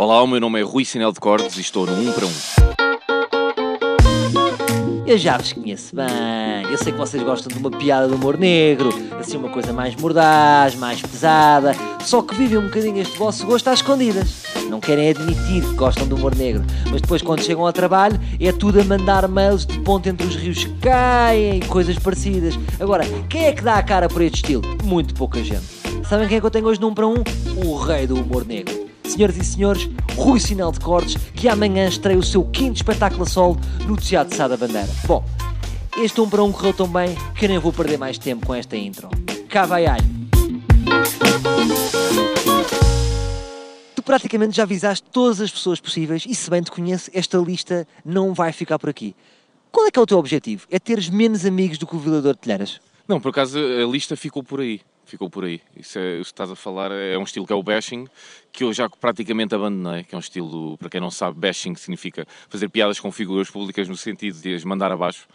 Olá, o meu nome é Rui Sinel de Cordes e estou no 1 para 1. Eu já vos conheço bem. Eu sei que vocês gostam de uma piada de humor negro, assim uma coisa mais mordaz, mais pesada, só que vivem um bocadinho este vosso gosto às escondidas. Não querem admitir que gostam de humor negro, mas depois quando chegam ao trabalho é tudo a mandar mails de ponto entre os rios que caem coisas parecidas. Agora, quem é que dá a cara por este estilo? Muito pouca gente. Sabem quem é que eu tenho hoje 1 para 1? O rei do humor negro. Senhoras e senhores, Rui Sinal de Cortes, que amanhã estreia o seu quinto espetáculo a solo no Teatro Sá da Bandeira. Bom, este 1 para 1 correu tão bem que nem vou perder mais tempo com esta intro. Cá vai alho. Tu praticamente já avisaste todas as pessoas possíveis e se bem te conheço, esta lista não vai ficar por aqui. Qual é que é o teu objetivo? É teres menos amigos do que o violador de telheiras? Não, por acaso a lista ficou por aí. Ficou por aí. Isso, é, isso estás a falar é um estilo que é o bashing, que eu já praticamente abandonei, que é um estilo, para quem não sabe, bashing significa fazer piadas com figuras públicas no sentido de as mandar abaixo.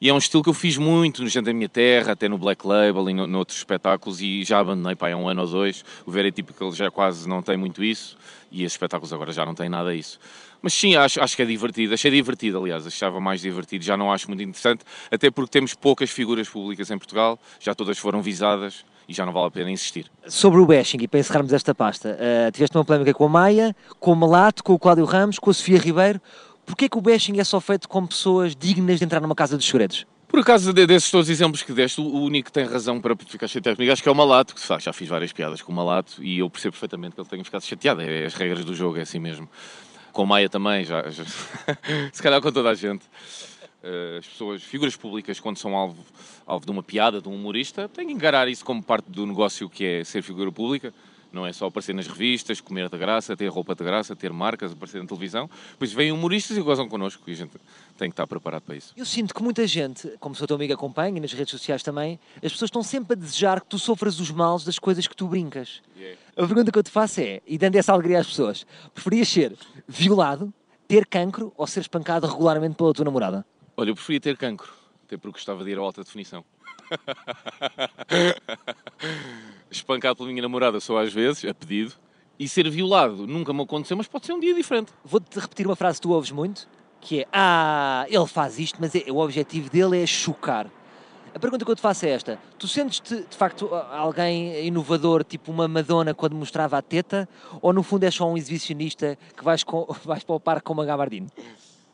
E é um estilo que eu fiz muito no Gente da Minha Terra, até no Black Label e no, noutros espetáculos, e já abandonei pá, há um ano ou dois. O Very Typical já quase não tem muito isso, e esses espetáculos agora já não têm nada disso. Mas sim, acho, acho que é divertido. Achei divertido, aliás, achava mais divertido. Já não acho muito interessante, até porque temos poucas figuras públicas em Portugal, já todas foram visadas e já não vale a pena insistir. Sobre o bashing, e para encerrarmos esta pasta, uh, tiveste uma polémica com a Maia, com o Malato, com o Cláudio Ramos, com a Sofia Ribeiro. Porquê que o bashing é só feito com pessoas dignas de entrar numa casa dos segredos? Por acaso, desses todos os exemplos que deste, o único que tem razão para ficar chateado comigo acho que é o Malato, que já fiz várias piadas com o Malato e eu percebo perfeitamente que ele tenha ficado chateado. É as regras do jogo, é assim mesmo. Com a Maia também, já, já se calhar com toda a gente. Eh, as pessoas, figuras públicas, quando são alvo, alvo de uma piada, de um humorista, têm que encarar isso como parte do negócio que é ser figura pública. Não é só aparecer nas revistas, comer de graça, ter roupa de graça, ter marcas, aparecer na televisão. Depois vêm humoristas e gozam connosco e a gente tem que estar preparado para isso. Eu sinto que muita gente, como o teu amigo acompanha e nas redes sociais também, as pessoas estão sempre a desejar que tu sofras os males das coisas que tu brincas. Yeah. A pergunta que eu te faço é, e dando essa alegria às pessoas, preferias ser violado, ter cancro ou ser espancado regularmente pela tua namorada? Olha, eu preferia ter cancro, até porque gostava de ir à alta definição. Espancado pela minha namorada só às vezes, a pedido, e ser violado nunca me aconteceu, mas pode ser um dia diferente. Vou-te repetir uma frase que tu ouves muito, que é Ah, ele faz isto, mas é, o objetivo dele é chocar. A pergunta que eu te faço é esta: tu sentes-te de facto alguém inovador, tipo uma Madonna quando mostrava a teta, ou no fundo és só um exibicionista que vais, com, vais para o parque com uma gabardine?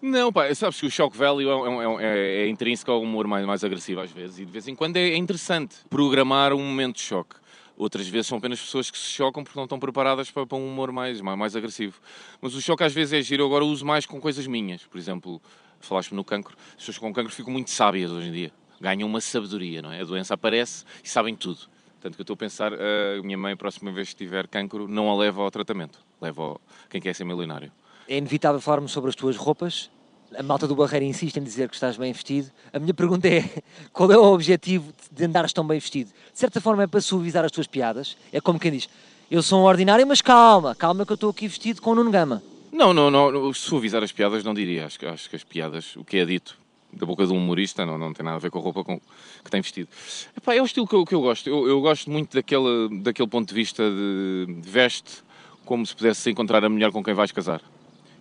Não, pá, sabes que o shock value é, é, é, é intrínseco ao humor mais, mais agressivo às vezes e de vez em quando é, é interessante programar um momento de choque. Outras vezes são apenas pessoas que se chocam porque não estão preparadas para, para um humor mais, mais, mais, agressivo. Mas o choque às vezes é giro. Agora uso mais com coisas minhas. Por exemplo, falaste-me no cancro. As pessoas com cancro ficam muito sábias hoje em dia. Ganham uma sabedoria, não é? A doença aparece e sabem tudo. Tanto que eu estou a pensar, a minha mãe, a próxima vez que tiver cancro, não a leva ao tratamento. Leva ao... quem quer ser milionário é inevitável falarmos sobre as tuas roupas. A malta do Barreiro insiste em dizer que estás bem vestido. A minha pergunta é: qual é o objetivo de andares tão bem vestido? De certa forma é para suavizar as tuas piadas. É como quem diz: eu sou um ordinário, mas calma, calma que eu estou aqui vestido com o Nuno Gama. Não, não, não. Suavizar as piadas não diria. Acho, acho que as piadas, o que é dito da boca de um humorista, não, não tem nada a ver com a roupa com, que tem vestido. Epá, é o estilo que eu, que eu gosto. Eu, eu, gosto muito daquele, daquele ponto de vista de, de veste como se pudesse encontrar a mulher com quem vais casar.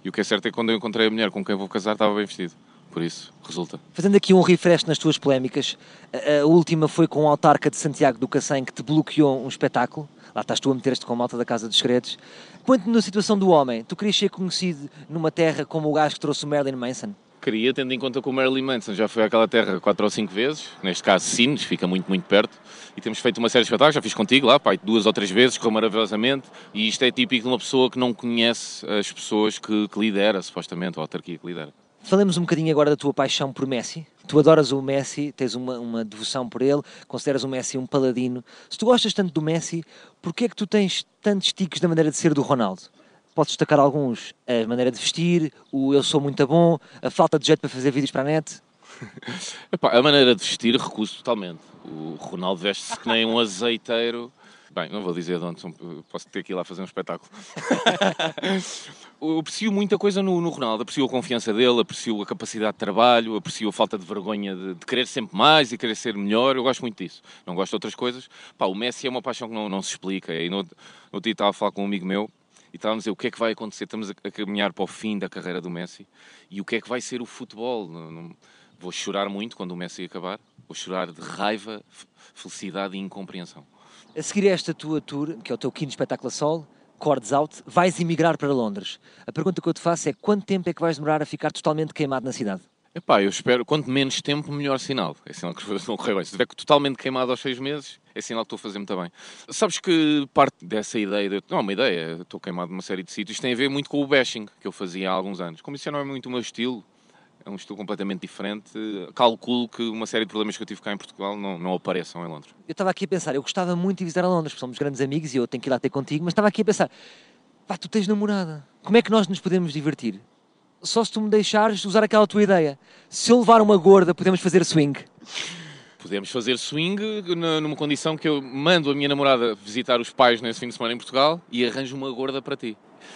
E o que é certo é que quando eu encontrei a mulher com quem vou casar estava bem vestido. Por isso, resulta. Fazendo aqui um refresh nas tuas polémicas, a, última foi com o autarca de Santiago do Cacém que te bloqueou um espetáculo. Lá estás tu a meter-te com a malta da Casa dos Segredos. Põe-te na situação do homem. Tu querias ser conhecido numa terra como o gajo que trouxe o Marilyn Manson? Queria, tendo em conta que o Marilyn Manson já foi àquela terra quatro ou cinco vezes, neste caso Sines, fica muito, muito perto, e temos feito uma série de espetáculos, já fiz contigo lá, pai, duas ou três vezes, correu maravilhosamente, e isto é típico de uma pessoa que não conhece as pessoas que, que lidera, supostamente, ou a autarquia que lidera. Falemos um bocadinho agora da tua paixão por Messi. Tu adoras o Messi, tens uma, uma devoção por ele, consideras o Messi um paladino. Se tu gostas tanto do Messi, porquê é que tu tens tantos ticos da maneira de ser do Ronaldo? Posso destacar alguns. A maneira de vestir, o eu sou muito bom, a falta de jeito para fazer vídeos para a net. Epá, a maneira de vestir recuso totalmente. O Ronaldo veste-se que nem um azeiteiro. Bem, não vou dizer de onde, posso ter que ir lá fazer um espetáculo. eu aprecio muita coisa no, no, Ronaldo, aprecio a confiança dele, aprecio a capacidade de trabalho, aprecio a falta de vergonha de, de, querer sempre mais e querer ser melhor, eu gosto muito disso. Não gosto de outras coisas. Pá, o Messi é uma paixão que não, não se explica. E no, no dia estava a falar com um amigo meu e estávamos a dizer o que é que vai acontecer. Estamos a, caminhar para o fim da carreira do Messi e o que é que vai ser o futebol. Não, vou chorar muito quando o Messi acabar, vou chorar de raiva, felicidade e incompreensão. A seguir a esta tua tour, que é o teu quinto espetáculo a sol, Cordes Out, vais emigrar para Londres. A pergunta que eu te faço é quanto tempo é que vais demorar a ficar totalmente queimado na cidade? Epá, eu espero, quanto menos tempo, melhor sinal. É sinal que as coisas vão correr bem. Se estiver totalmente queimado aos seis meses, é sinal que estou a fazer muito bem. Sabes que parte dessa ideia, de, não, uma ideia, estou queimado numa série de sítios, tem a ver muito com o bashing que eu fazia há alguns anos. Como isso já não é muito o meu estilo, é um estilo completamente diferente, calculo que uma série de problemas que eu tive cá em Portugal não, não apareçam em Londres. Eu estava aqui a pensar, eu gostava muito de visitar a Londres, somos grandes amigos e eu tenho que ir lá ter contigo, mas estava aqui a pensar, pá, tu tens namorada, como é que nós nos podemos divertir? Só se tu me deixares usar aquela tua ideia. Se eu levar uma gorda, podemos fazer swing. Podemos fazer swing numa condição que eu mando a minha namorada visitar os pais nesse fim de semana em Portugal e arranjo uma gorda para ti.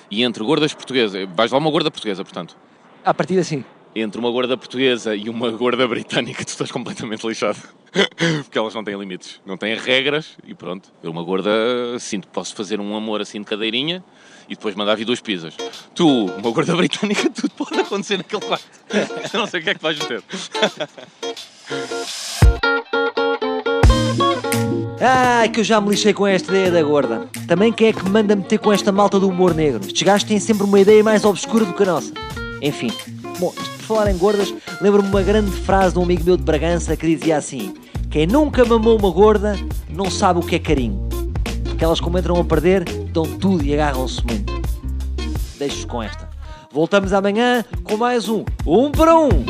E entre gordas portuguesas, vais lá uma gorda portuguesa, portanto. A partir assim. Entre uma gorda portuguesa e uma gorda britânica, tu estás completamente lixado. Porque elas não têm limites, não têm regras e pronto. Eu, uma gorda, sinto que posso fazer um amor assim de cadeirinha e depois mandar vir duas pizzas. Tu, uma gorda britânica, tudo pode acontecer naquele quarto. Eu não sei o que é que vais ter. Ai, que eu já me lixei com esta ideia da gorda. Também quem é que me manda meter com esta malta do humor negro? Estes gajos têm sempre uma ideia mais obscura do que a nossa. Enfim, bom, falar em gordas, lembro-me uma grande frase de um amigo meu de Bragança que dizia assim: Quem nunca mamou uma gorda não sabe o que é carinho que elas como entram a perder, dão tudo e agarram-se muito. Deixo-vos com esta. Voltamos amanhã com mais um Um para Um.